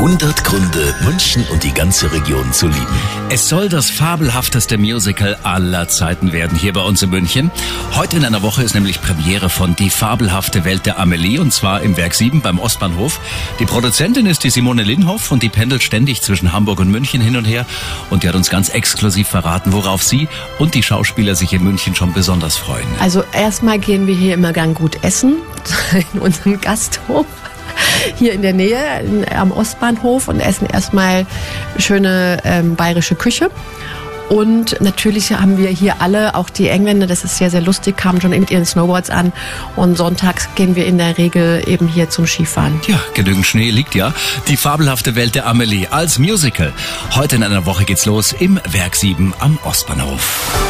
100 Gründe, München und die ganze Region zu lieben. Es soll das fabelhafteste Musical aller Zeiten werden hier bei uns in München. Heute in einer Woche ist nämlich Premiere von Die fabelhafte Welt der Amelie und zwar im Werk 7 beim Ostbahnhof. Die Produzentin ist die Simone Linhoff und die pendelt ständig zwischen Hamburg und München hin und her und die hat uns ganz exklusiv verraten, worauf sie und die Schauspieler sich in München schon besonders freuen. Also erstmal gehen wir hier immer gern gut essen in unserem Gasthof hier in der Nähe in, am Ostbahnhof und essen erstmal schöne ähm, bayerische Küche. Und natürlich haben wir hier alle, auch die Engländer, das ist sehr, sehr lustig, kamen schon mit ihren Snowboards an. Und sonntags gehen wir in der Regel eben hier zum Skifahren. Ja, genügend Schnee liegt ja. Die fabelhafte Welt der Amelie als Musical. Heute in einer Woche geht's los im Werk 7 am Ostbahnhof.